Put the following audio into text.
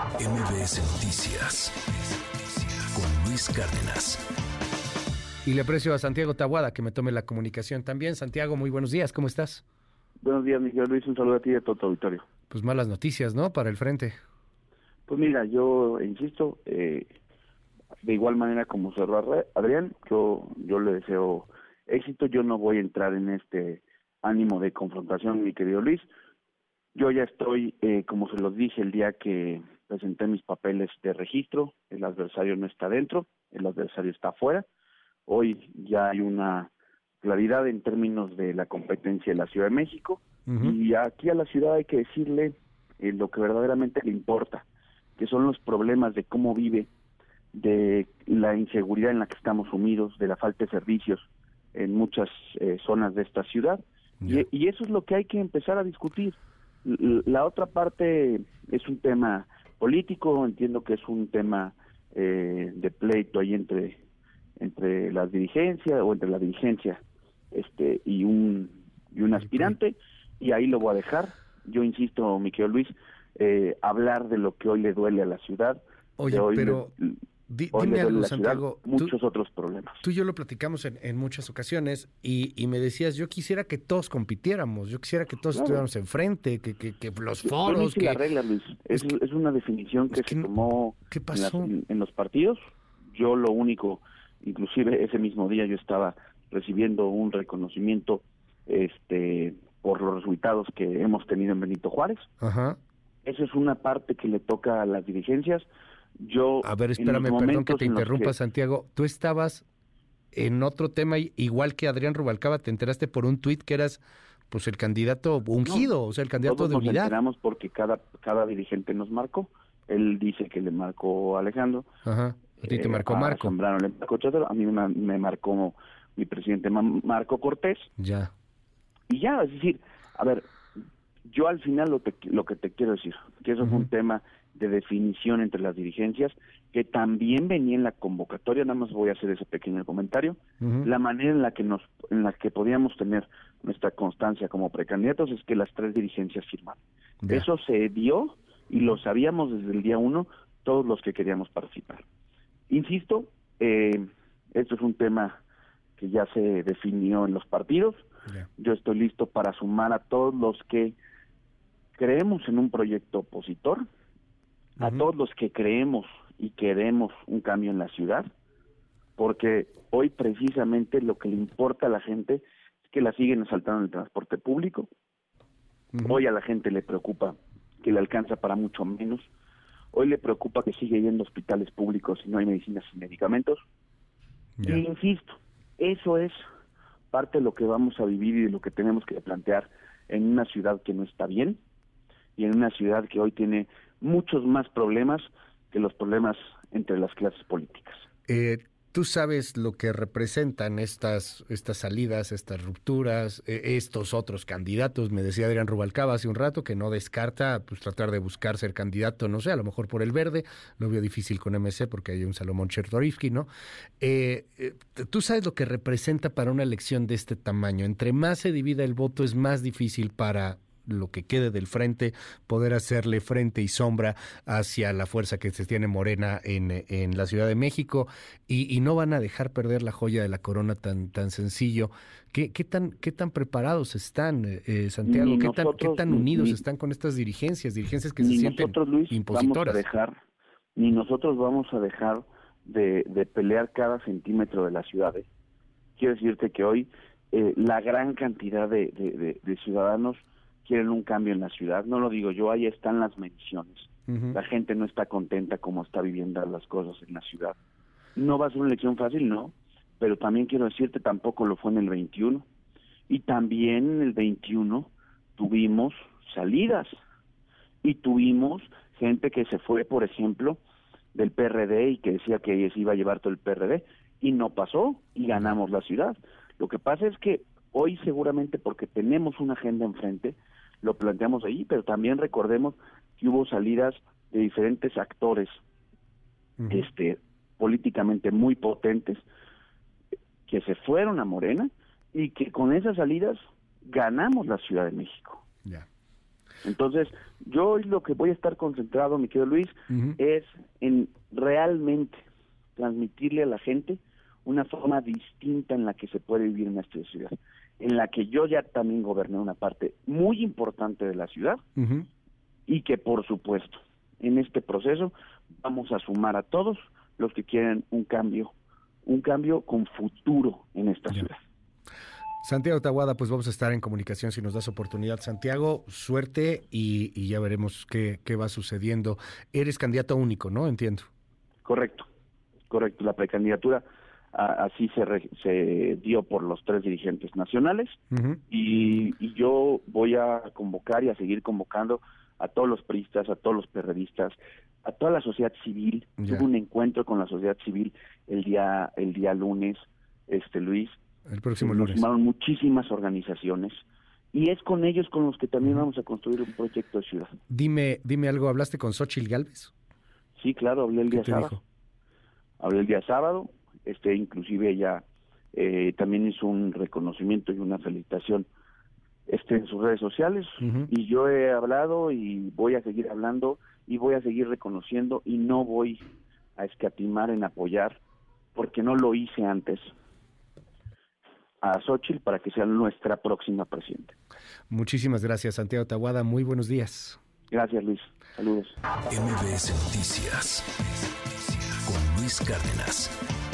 MBS Noticias con Luis Cárdenas. Y le aprecio a Santiago Tabuada que me tome la comunicación también. Santiago, muy buenos días, ¿cómo estás? Buenos días, Miguel Luis, un saludo a ti y a todo tu auditorio. Pues malas noticias, ¿no? Para el frente. Pues mira, yo insisto, eh, de igual manera como cerró Adrián, yo, yo le deseo éxito, yo no voy a entrar en este ánimo de confrontación, mi querido Luis. Yo ya estoy, eh, como se los dije el día que presenté mis papeles de registro, el adversario no está dentro, el adversario está afuera. Hoy ya hay una claridad en términos de la competencia de la Ciudad de México y aquí a la ciudad hay que decirle eh, lo que verdaderamente le importa, que son los problemas de cómo vive, de la inseguridad en la que estamos sumidos, de la falta de servicios en muchas eh, zonas de esta ciudad y, y, eso es lo que hay que empezar a discutir. La otra parte es un tema político, entiendo que es un tema eh, de pleito ahí entre entre las dirigencias o entre la dirigencia este y un y un aspirante y ahí lo voy a dejar. Yo insisto mi querido Luis eh, hablar de lo que hoy le duele a la ciudad Oye, pero dime algo, Santiago. muchos otros problemas. Tú y yo lo platicamos en, muchas ocasiones y, y, me decías, yo quisiera que todos compitiéramos, yo quisiera que todos estuviéramos enfrente, que, que, que los foros... que... la regla, Luis. Es, es, una definición que, se tomó ¿qué pasó? En, los partidos. Yo lo único, inclusive ese mismo día yo estaba recibiendo un reconocimiento este por los resultados que hemos tenido en Benito Juárez. Ajá. Esa es una parte que le toca a las dirigencias yo a ver espérame perdón que te interrumpa Santiago. Tú estabas en otro tema igual que Adrián Rubalcaba te enteraste por un tuit que eras pues el candidato ungido o sea el candidato de unidad. nos enteramos porque cada cada dirigente nos marcó. Él dice que le marcó Alejandro. Ajá. a ti te eh, marcó Marco. A mí me, me marcó mi presidente Marco Cortés. Ya. Y ya es decir a ver yo al final lo, lo que te quiero decir que eso es un tema de definición entre las dirigencias, que también venía en la convocatoria, nada más voy a hacer ese pequeño comentario, la manera en la que nos, en la que podíamos tener nuestra constancia como precandidatos es que las tres dirigencias firmaron. Eso se dio y lo sabíamos desde el día uno todos los que queríamos participar. Insisto, eh, esto es un tema que ya se definió en los partidos. Yo estoy listo para sumar a todos los que creemos en un proyecto opositor, a todos los que creemos y queremos un cambio en la ciudad, porque hoy precisamente lo que le importa a la gente es que la siguen asaltando en el transporte público. Hoy a la gente le preocupa que le alcanza para mucho menos. Hoy le preocupa que sigue yendo a hospitales públicos y no hay medicinas y medicamentos. Y insisto, eso es parte de lo que vamos a vivir y de lo que tenemos que plantear en una ciudad que no está bien y en una ciudad que hoy tiene muchos más problemas que los problemas entre las clases políticas. Eh, Tú sabes lo que representan estas, estas salidas, estas rupturas, e, estos otros candidatos. Me decía Adrián Rubalcaba hace un rato que no descarta pues tratar de buscar ser candidato, no sé, a lo mejor por el verde. Lo veo difícil con MC porque hay un Salomón Chertorivsky, ¿no? Eh, eh, tú sabes lo que representa para una elección de este tamaño. Entre más se divida el voto es más difícil para lo que quede del frente, poder hacerle frente y sombra hacia la fuerza que se tiene Morena en, en la Ciudad de México y, y, no van a dejar perder la joya de la corona tan, tan sencillo. ¿Qué, qué, tan, qué tan preparados están, eh, Santiago? ¿Qué, tan, ¿Qué tan unidos están con estas dirigencias? Dirigencias que se sienten nosotros, Luis, impositoras. Vamos a dejar, ni nosotros vamos a dejar de, de pelear cada centímetro de las ciudades. Quiero decirte que hoy eh, la gran cantidad de, de, de ciudadanos quieren un cambio en la ciudad. No lo digo yo, ahí están las menciones. La gente no está contenta como está viviendo las cosas en la ciudad. No va a ser una elección fácil, no, pero también quiero decirte, tampoco lo fue en el 21. Y también en el 21 tuvimos salidas y tuvimos gente que se fue, por ejemplo, del PRD y que decía que se iba a llevar todo el PRD y no pasó y ganamos la ciudad. Lo que pasa es que hoy seguramente porque tenemos una agenda enfrente, lo planteamos ahí, pero también recordemos que hubo salidas de diferentes actores este políticamente muy potentes que se fueron a Morena y que con esas salidas ganamos la Ciudad de México. Ya. Entonces, yo hoy lo que voy a estar concentrado, mi querido Luis, es en realmente transmitirle a la gente una forma distinta en la que se puede vivir en esta ciudad, en la que yo ya también goberné una parte muy importante de la ciudad y que por supuesto en este proceso vamos a sumar a todos los que quieren un cambio, un cambio con futuro en esta ciudad. Santiago Taguada, pues vamos a estar en comunicación si nos das oportunidad. Santiago, suerte y, ya veremos qué, va sucediendo. Eres candidato único, ¿no? Entiendo. Correcto, correcto. La precandidatura así se, se dio por los tres dirigentes nacionales y, yo voy a convocar y a seguir convocando a todos los priistas, a todos los periodistas, a toda la sociedad civil. Tuve un encuentro con la sociedad civil el día el día lunes, este Luis, el próximo lunes. Nos muchísimas organizaciones y es con ellos con los que también vamos a construir un proyecto de ciudad. Dime, dime algo, ¿hablaste con Xochitl Galvez? Sí, claro, hablé el día sábado. Hablé el día sábado, este, inclusive ella eh, también hizo un reconocimiento y una felicitación este, en sus redes sociales y yo he hablado y voy a seguir hablando y voy a seguir reconociendo y no voy a escatimar en apoyar porque no lo hice antes a Xochitl para que sea nuestra próxima presidenta. Muchísimas gracias, Santiago Taguada. Muy buenos días. Gracias, Luis. Saludos. MBS Noticias con Luis Cárdenas.